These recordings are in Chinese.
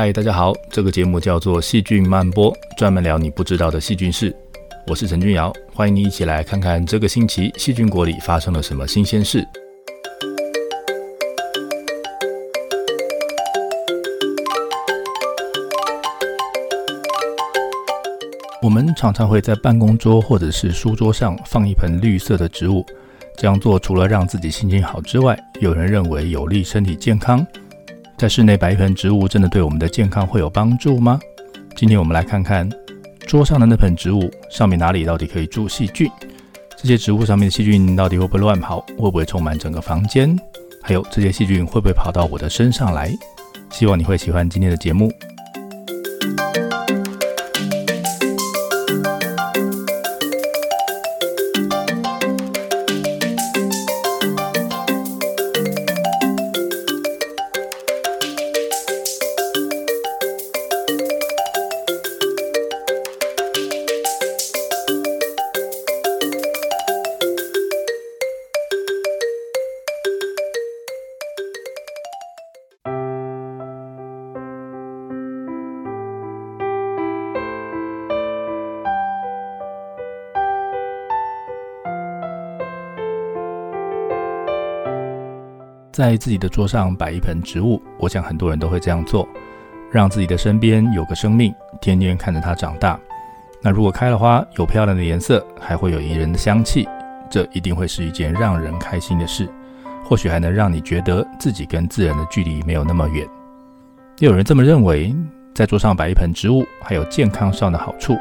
嗨，大家好，这个节目叫做《细菌漫播》，专门聊你不知道的细菌事。我是陈君瑶，欢迎你一起来看看这个星期细菌国里发生了什么新鲜事。我们常常会在办公桌或者是书桌上放一盆绿色的植物，这样做除了让自己心情好之外，有人认为有利身体健康。在室内摆一盆植物，真的对我们的健康会有帮助吗？今天我们来看看桌上的那盆植物上面哪里到底可以住细菌？这些植物上面的细菌到底会不会乱跑？会不会充满整个房间？还有这些细菌会不会跑到我的身上来？希望你会喜欢今天的节目。在自己的桌上摆一盆植物，我想很多人都会这样做，让自己的身边有个生命，天天看着它长大。那如果开了花，有漂亮的颜色，还会有宜人的香气，这一定会是一件让人开心的事。或许还能让你觉得自己跟自然的距离没有那么远。也有人这么认为，在桌上摆一盆植物还有健康上的好处，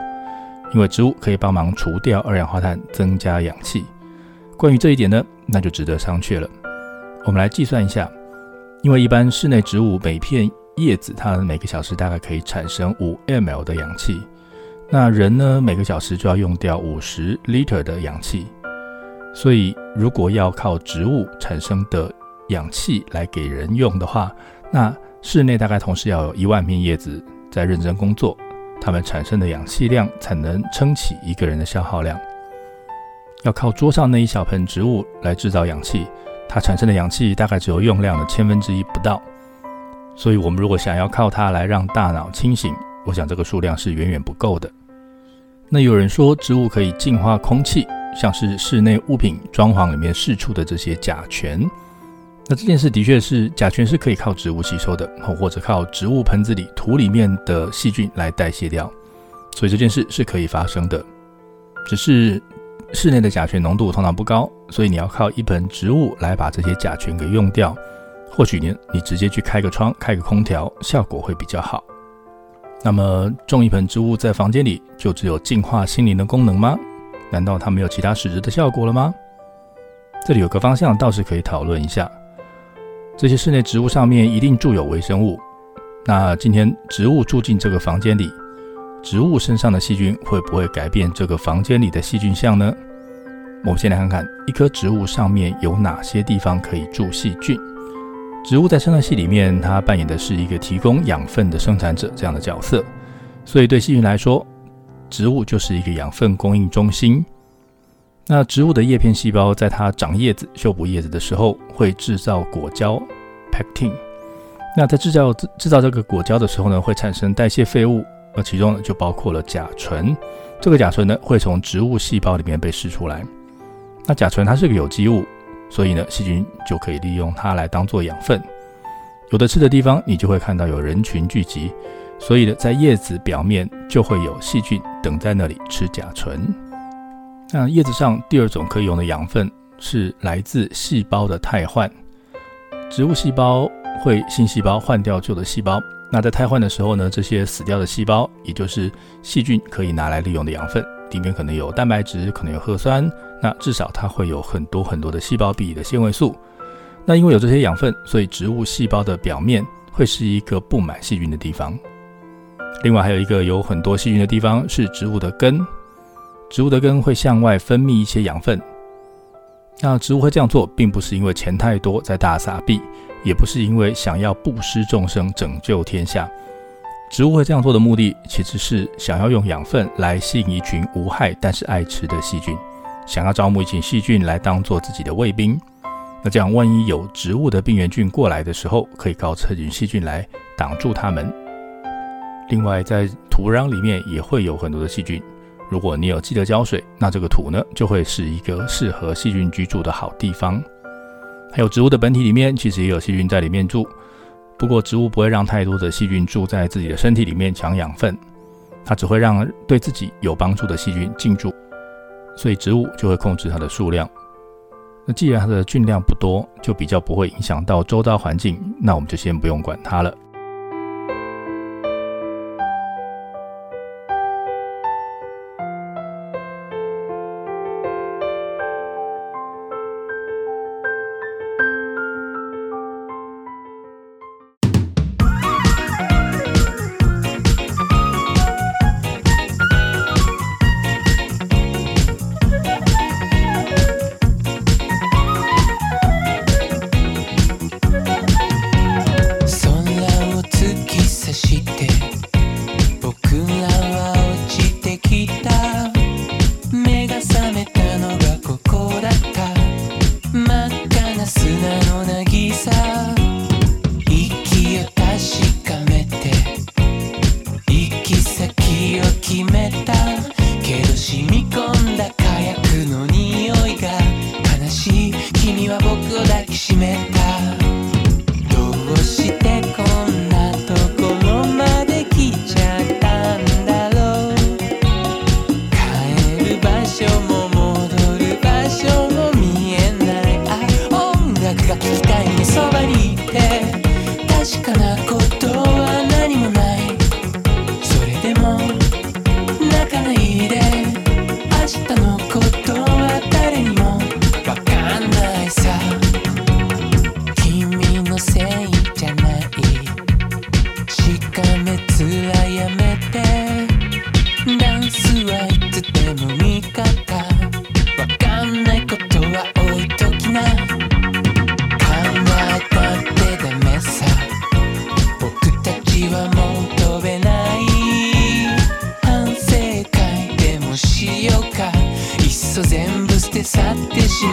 因为植物可以帮忙除掉二氧化碳，增加氧气。关于这一点呢，那就值得商榷了。我们来计算一下，因为一般室内植物每片叶子它每个小时大概可以产生五 ml 的氧气，那人呢每个小时就要用掉五十 liter 的氧气，所以如果要靠植物产生的氧气来给人用的话，那室内大概同时要有一万片叶子在认真工作，它们产生的氧气量才能撑起一个人的消耗量。要靠桌上那一小盆植物来制造氧气。它产生的氧气大概只有用量的千分之一不到，所以我们如果想要靠它来让大脑清醒，我想这个数量是远远不够的。那有人说植物可以净化空气，像是室内物品装潢里面释出的这些甲醛，那这件事的确是甲醛是可以靠植物吸收的，或者靠植物盆子里土里面的细菌来代谢掉，所以这件事是可以发生的，只是。室内的甲醛浓度通常不高，所以你要靠一盆植物来把这些甲醛给用掉。或许你你直接去开个窗、开个空调，效果会比较好。那么种一盆植物在房间里，就只有净化心灵的功能吗？难道它没有其他实质的效果了吗？这里有个方向倒是可以讨论一下。这些室内植物上面一定住有微生物，那今天植物住进这个房间里。植物身上的细菌会不会改变这个房间里的细菌相呢？我们先来看看一棵植物上面有哪些地方可以住细菌。植物在生态系里面，它扮演的是一个提供养分的生产者这样的角色，所以对细菌来说，植物就是一个养分供应中心。那植物的叶片细胞在它长叶子、修补叶子的时候，会制造果胶 （pectin）。那在制造制造这个果胶的时候呢，会产生代谢废物。那其中呢就包括了甲醇。这个甲醇呢会从植物细胞里面被释出来。那甲醇它是个有机物，所以呢细菌就可以利用它来当做养分。有的吃的地方，你就会看到有人群聚集，所以呢在叶子表面就会有细菌等在那里吃甲醇。那叶子上第二种可以用的养分是来自细胞的汰换。植物细胞会新细胞换掉旧的细胞，那在汰换的时候呢，这些死掉的细胞，也就是细菌可以拿来利用的养分，里面可能有蛋白质，可能有核酸，那至少它会有很多很多的细胞壁的纤维素。那因为有这些养分，所以植物细胞的表面会是一个布满细菌的地方。另外还有一个有很多细菌的地方是植物的根，植物的根会向外分泌一些养分。那植物会这样做，并不是因为钱太多在大撒币，也不是因为想要布施众生、拯救天下。植物会这样做的目的，其实是想要用养分来吸引一群无害但是爱吃的细菌，想要招募一群细菌来当做自己的卫兵。那这样，万一有植物的病原菌过来的时候，可以靠这群细菌来挡住它们。另外，在土壤里面也会有很多的细菌。如果你有记得浇水，那这个土呢就会是一个适合细菌居住的好地方。还有植物的本体里面其实也有细菌在里面住，不过植物不会让太多的细菌住在自己的身体里面抢养分，它只会让对自己有帮助的细菌进驻，所以植物就会控制它的数量。那既然它的菌量不多，就比较不会影响到周遭环境，那我们就先不用管它了。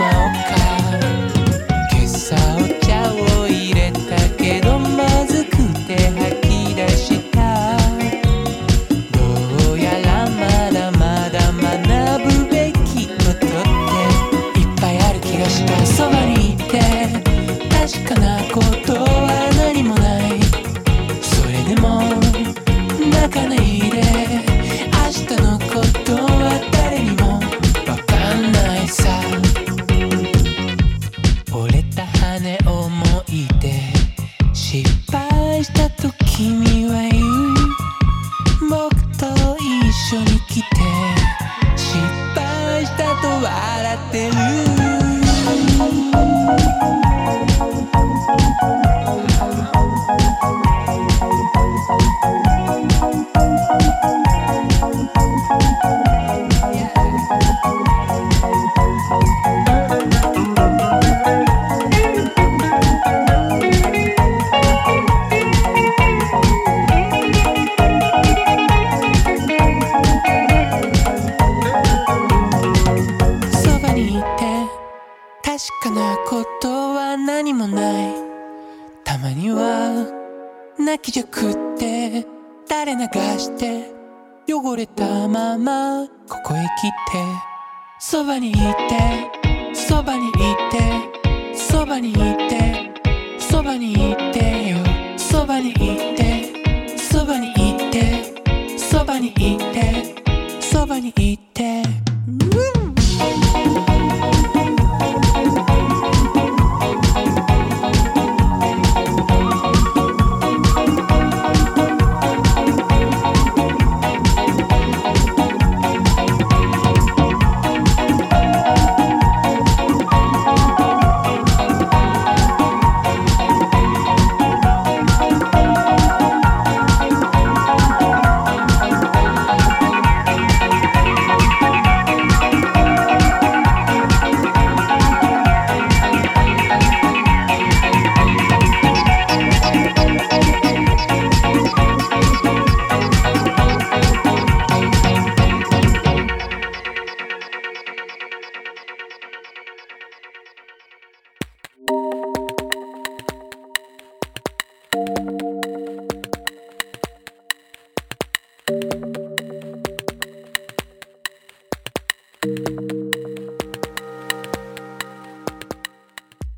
okay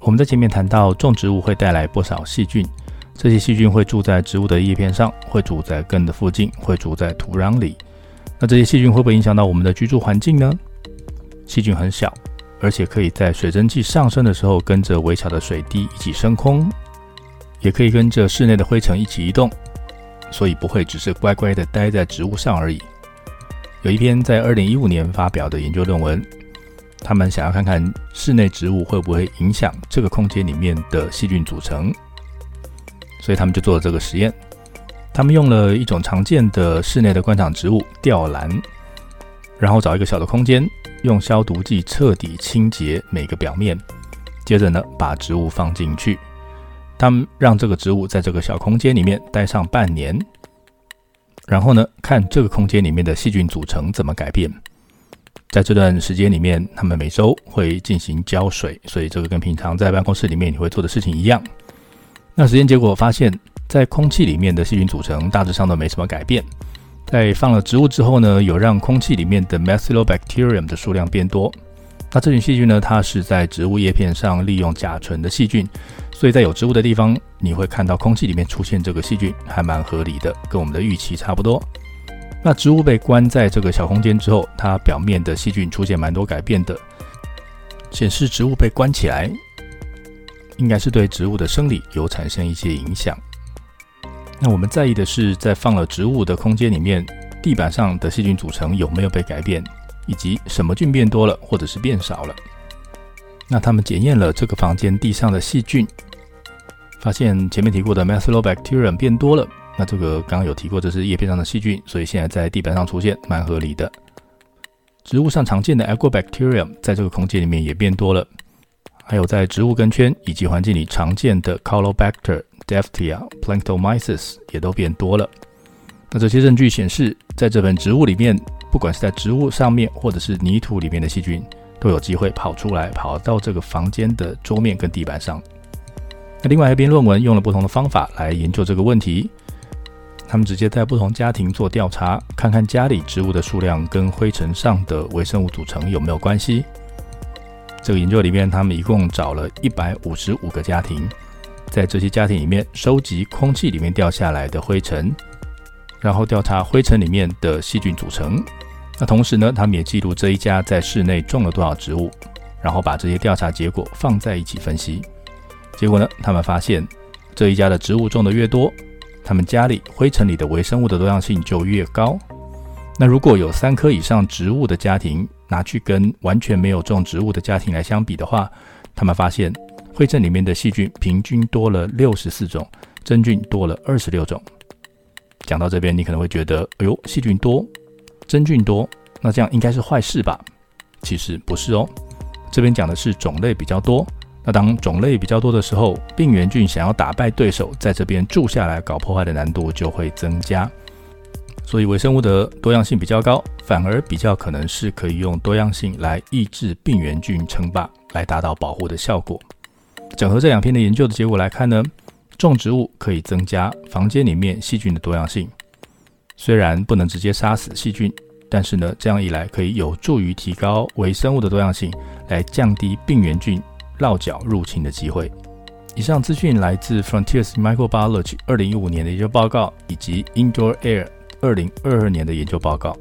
我们在前面谈到，种植物会带来不少细菌，这些细菌会住在植物的叶片上，会住在根的附近，会住在土壤里。那这些细菌会不会影响到我们的居住环境呢？细菌很小，而且可以在水蒸气上升的时候，跟着微小的水滴一起升空，也可以跟着室内的灰尘一起移动，所以不会只是乖乖的待在植物上而已。有一篇在二零一五年发表的研究论文。他们想要看看室内植物会不会影响这个空间里面的细菌组成，所以他们就做了这个实验。他们用了一种常见的室内的观赏植物吊兰，然后找一个小的空间，用消毒剂彻底清洁每个表面，接着呢把植物放进去。他们让这个植物在这个小空间里面待上半年，然后呢看这个空间里面的细菌组成怎么改变。在这段时间里面，他们每周会进行浇水，所以这个跟平常在办公室里面你会做的事情一样。那实验结果发现，在空气里面的细菌组成大致上都没什么改变。在放了植物之后呢，有让空气里面的 Methylobacterium 的数量变多。那这群细菌呢，它是在植物叶片上利用甲醇的细菌，所以在有植物的地方，你会看到空气里面出现这个细菌，还蛮合理的，跟我们的预期差不多。那植物被关在这个小空间之后，它表面的细菌出现蛮多改变的，显示植物被关起来，应该是对植物的生理有产生一些影响。那我们在意的是，在放了植物的空间里面，地板上的细菌组成有没有被改变，以及什么菌变多了或者是变少了。那他们检验了这个房间地上的细菌，发现前面提过的 Methylobacterium 变多了。那这个刚刚有提过，这是叶片上的细菌，所以现在在地板上出现，蛮合理的。植物上常见的 Agrobacterium 在这个空间里面也变多了，还有在植物根圈以及环境里常见的 Colobacter、Deftia、Planktomyces 也都变多了。那这些证据显示，在这盆植物里面，不管是在植物上面或者是泥土里面的细菌，都有机会跑出来，跑到这个房间的桌面跟地板上。那另外一篇论文用了不同的方法来研究这个问题。他们直接在不同家庭做调查，看看家里植物的数量跟灰尘上的微生物组成有没有关系。这个研究里面，他们一共找了一百五十五个家庭，在这些家庭里面收集空气里面掉下来的灰尘，然后调查灰尘里面的细菌组成。那同时呢，他们也记录这一家在室内种了多少植物，然后把这些调查结果放在一起分析。结果呢，他们发现这一家的植物种的越多。他们家里灰尘里的微生物的多样性就越高。那如果有三棵以上植物的家庭拿去跟完全没有种植物的家庭来相比的话，他们发现灰尘里面的细菌平均多了六十四种，真菌多了二十六种。讲到这边，你可能会觉得，哎呦，细菌多，真菌多，那这样应该是坏事吧？其实不是哦，这边讲的是种类比较多。那当种类比较多的时候，病原菌想要打败对手，在这边住下来搞破坏的难度就会增加。所以微生物的多样性比较高，反而比较可能是可以用多样性来抑制病原菌称霸，来达到保护的效果。整合这两篇的研究的结果来看呢，种植物可以增加房间里面细菌的多样性，虽然不能直接杀死细菌，但是呢，这样一来可以有助于提高微生物的多样性，来降低病原菌落脚入侵的机会。以上资讯来自 Frontiers Microbiology 二零一五年的研究报告，以及 Indoor Air 二零二二年的研究报告。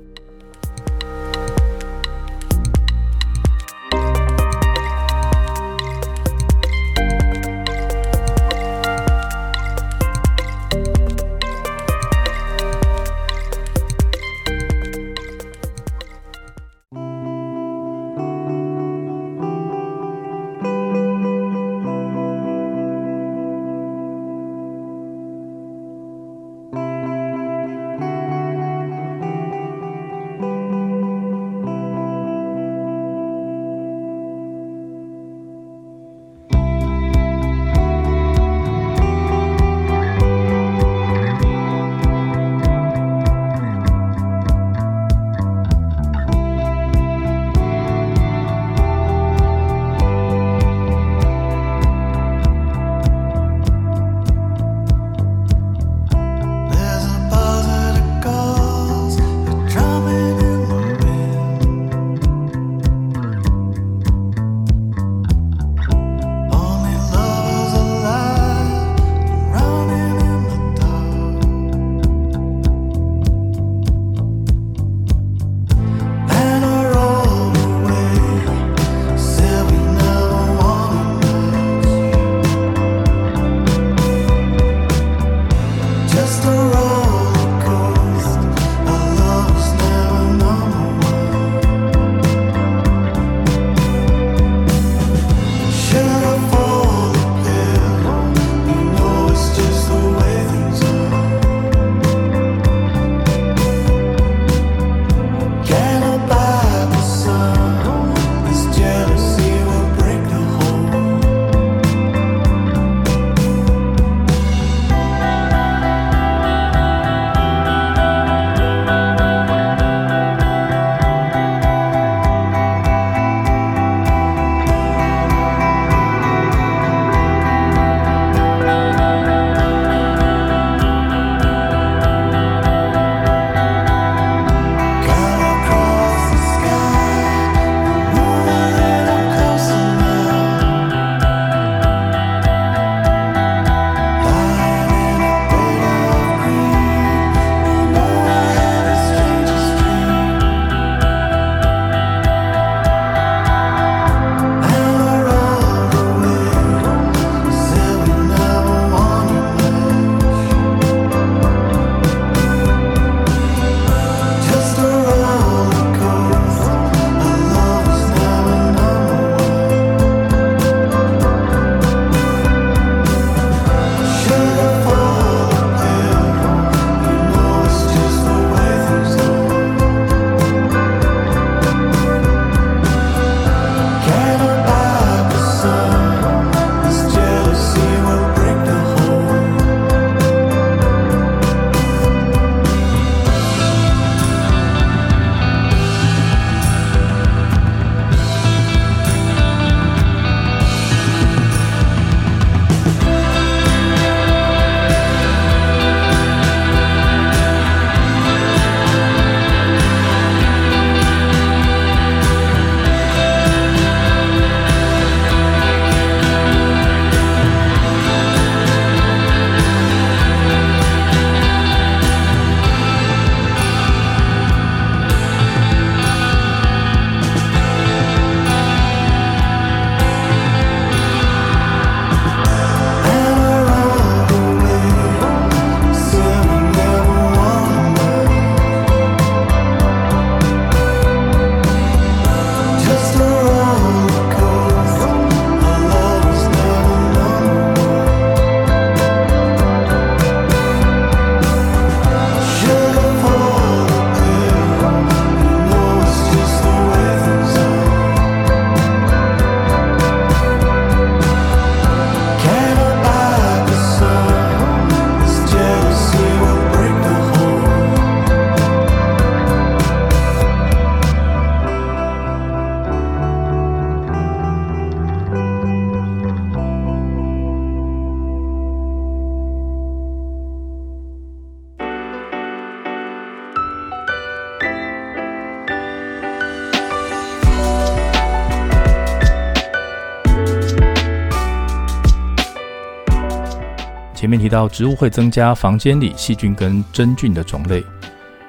到植物会增加房间里细菌跟真菌的种类，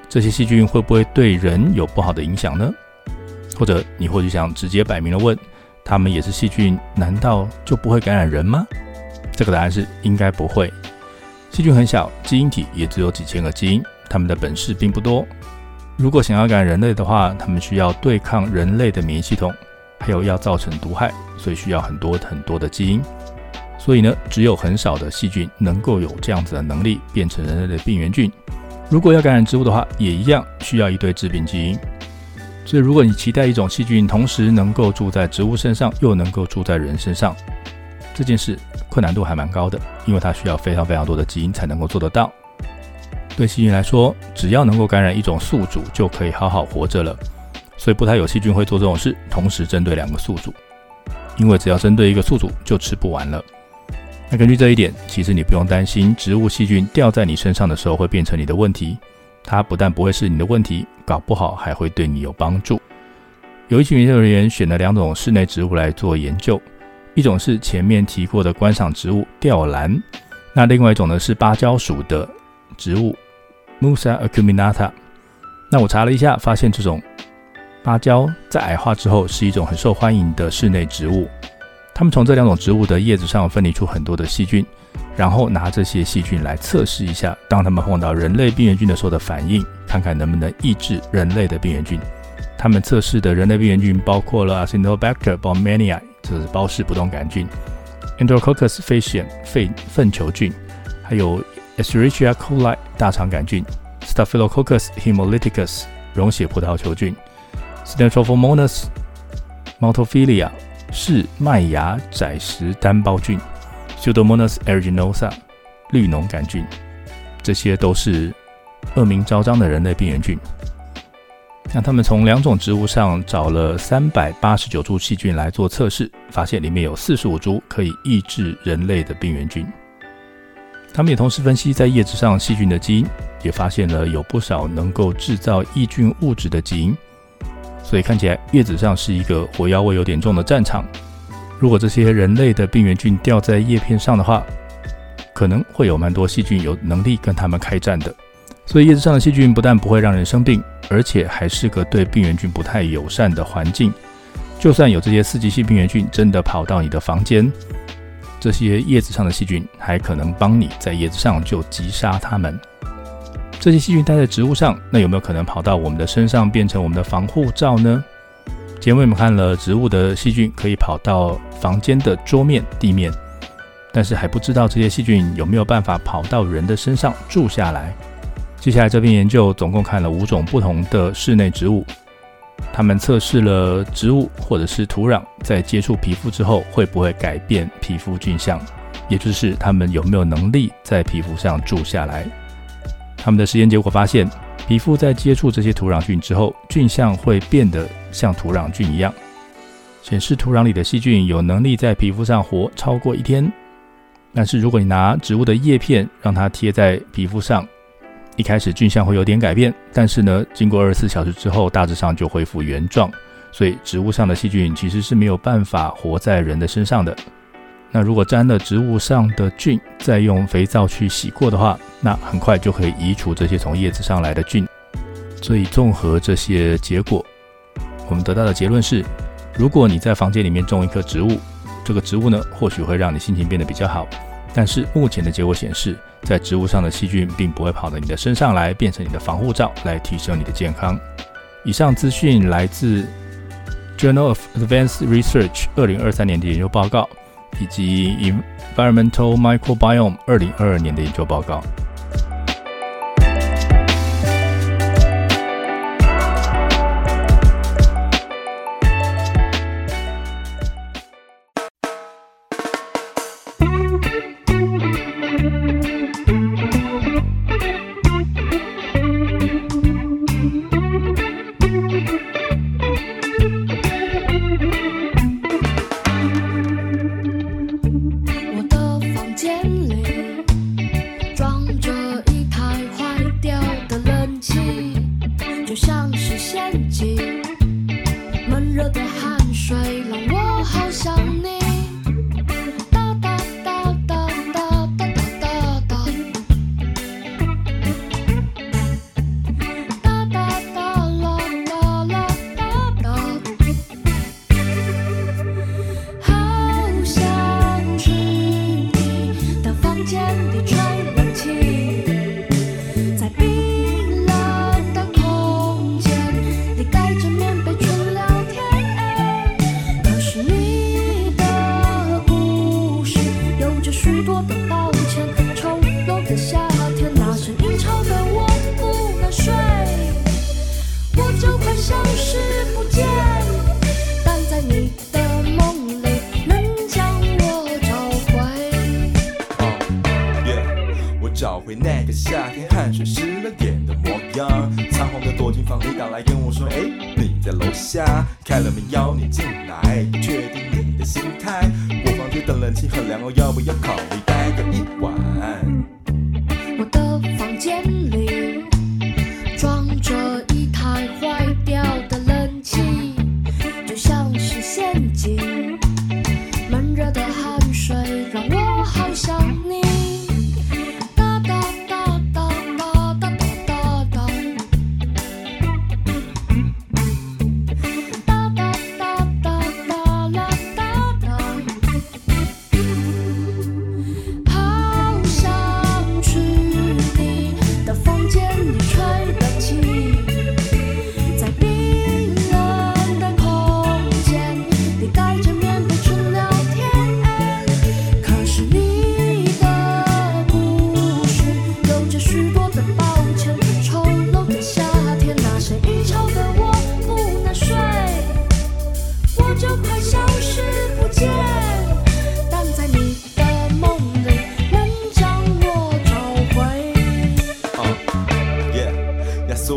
这些细菌会不会对人有不好的影响呢？或者你或许想直接摆明了问，它们也是细菌，难道就不会感染人吗？这个答案是应该不会。细菌很小，基因体也只有几千个基因，它们的本事并不多。如果想要感染人类的话，它们需要对抗人类的免疫系统，还有要造成毒害，所以需要很多很多的基因。所以呢，只有很少的细菌能够有这样子的能力变成人类的病原菌。如果要感染植物的话，也一样需要一堆致病基因。所以，如果你期待一种细菌同时能够住在植物身上，又能够住在人身上，这件事困难度还蛮高的，因为它需要非常非常多的基因才能够做得到。对细菌来说，只要能够感染一种宿主，就可以好好活着了。所以，不太有细菌会做这种事，同时针对两个宿主，因为只要针对一个宿主，就吃不完了。那根据这一点，其实你不用担心植物细菌掉在你身上的时候会变成你的问题。它不但不会是你的问题，搞不好还会对你有帮助。有一群研究人员选了两种室内植物来做研究，一种是前面提过的观赏植物吊兰，那另外一种呢是芭蕉属的植物 Musa acuminata。那我查了一下，发现这种芭蕉在矮化之后是一种很受欢迎的室内植物。他们从这两种植物的叶子上分离出很多的细菌，然后拿这些细菌来测试一下，当他们碰到人类病原菌的时候的反应，看看能不能抑制人类的病原菌。他们测试的人类病原菌包括了 Acinetobacter baumannii，这是包氏不动杆菌；Enterococcus faecium 肺粪球菌，还有 Escherichia coli 大肠杆菌；Staphylococcus hemolyticus 溶血葡萄球菌 Stenrophomonas，maltophilia。是麦芽窄石单胞菌 （Pseudomonas aeruginosa）、绿脓杆菌，这些都是恶名昭彰的人类病原菌。那他们从两种植物上找了三百八十九株细菌来做测试，发现里面有四十五株可以抑制人类的病原菌。他们也同时分析在叶子上细菌的基因，也发现了有不少能够制造抑菌物质的基因。所以看起来叶子上是一个火药味有点重的战场。如果这些人类的病原菌掉在叶片上的话，可能会有蛮多细菌有能力跟他们开战的。所以叶子上的细菌不但不会让人生病，而且还是个对病原菌不太友善的环境。就算有这些四级性病原菌真的跑到你的房间，这些叶子上的细菌还可能帮你在叶子上就击杀它们。这些细菌待在植物上，那有没有可能跑到我们的身上变成我们的防护罩呢？前面我们看了植物的细菌可以跑到房间的桌面、地面，但是还不知道这些细菌有没有办法跑到人的身上住下来。接下来这篇研究总共看了五种不同的室内植物，他们测试了植物或者是土壤在接触皮肤之后会不会改变皮肤菌相，也就是他们有没有能力在皮肤上住下来。他们的实验结果发现，皮肤在接触这些土壤菌之后，菌相会变得像土壤菌一样，显示土壤里的细菌有能力在皮肤上活超过一天。但是如果你拿植物的叶片让它贴在皮肤上，一开始菌相会有点改变，但是呢，经过二十四小时之后，大致上就恢复原状。所以植物上的细菌其实是没有办法活在人的身上的。那如果沾了植物上的菌，再用肥皂去洗过的话，那很快就可以移除这些从叶子上来的菌。所以综合这些结果，我们得到的结论是：如果你在房间里面种一棵植物，这个植物呢或许会让你心情变得比较好。但是目前的结果显示，在植物上的细菌并不会跑到你的身上来，变成你的防护罩来提升你的健康。以上资讯来自 Journal of Advanced Research 二零二三年的研究报告。以及 Environmental Microbiome 二零二二年的研究报告。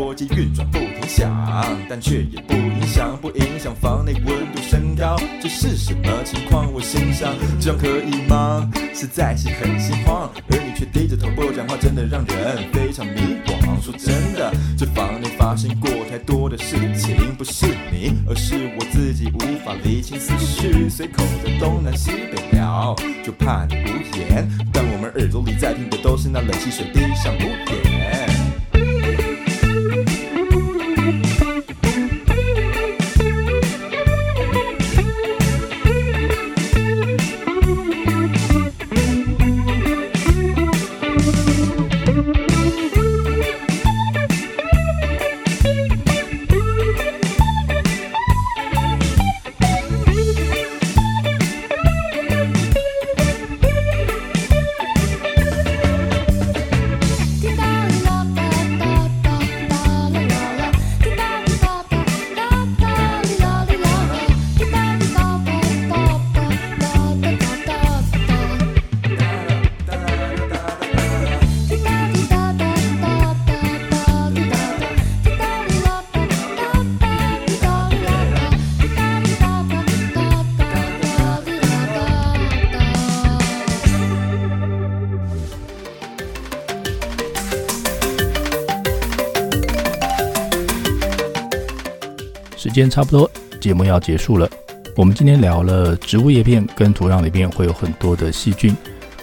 耶，压缩机运转不停响，但却也不影响，不影响房内温度升高。这是什么情况？我心想，这样可以吗？实在是很心慌，而你却低着头不讲话，真的让人非常迷惘。说真的，这房内发生过太多的事情，不是你，而是我自己无法理清思绪，随口在东南西北聊，就怕你无言。但我们耳朵里在听的都是那冷气水滴上屋檐。时间差不多，节目要结束了。我们今天聊了植物叶片跟土壤里面会有很多的细菌，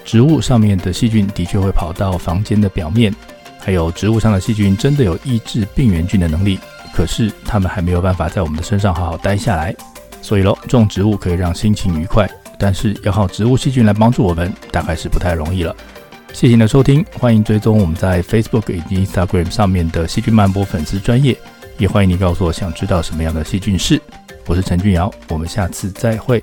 植物上面的细菌的确会跑到房间的表面，还有植物上的细菌真的有抑制病原菌的能力，可是它们还没有办法在我们的身上好好待下来。所以咯，种植物可以让心情愉快，但是要靠植物细菌来帮助我们，大概是不太容易了。谢谢你的收听，欢迎追踪我们在 Facebook 以及 Instagram 上面的细菌漫播粉丝专业，也欢迎你告诉我想知道什么样的细菌是。我是陈俊尧，我们下次再会。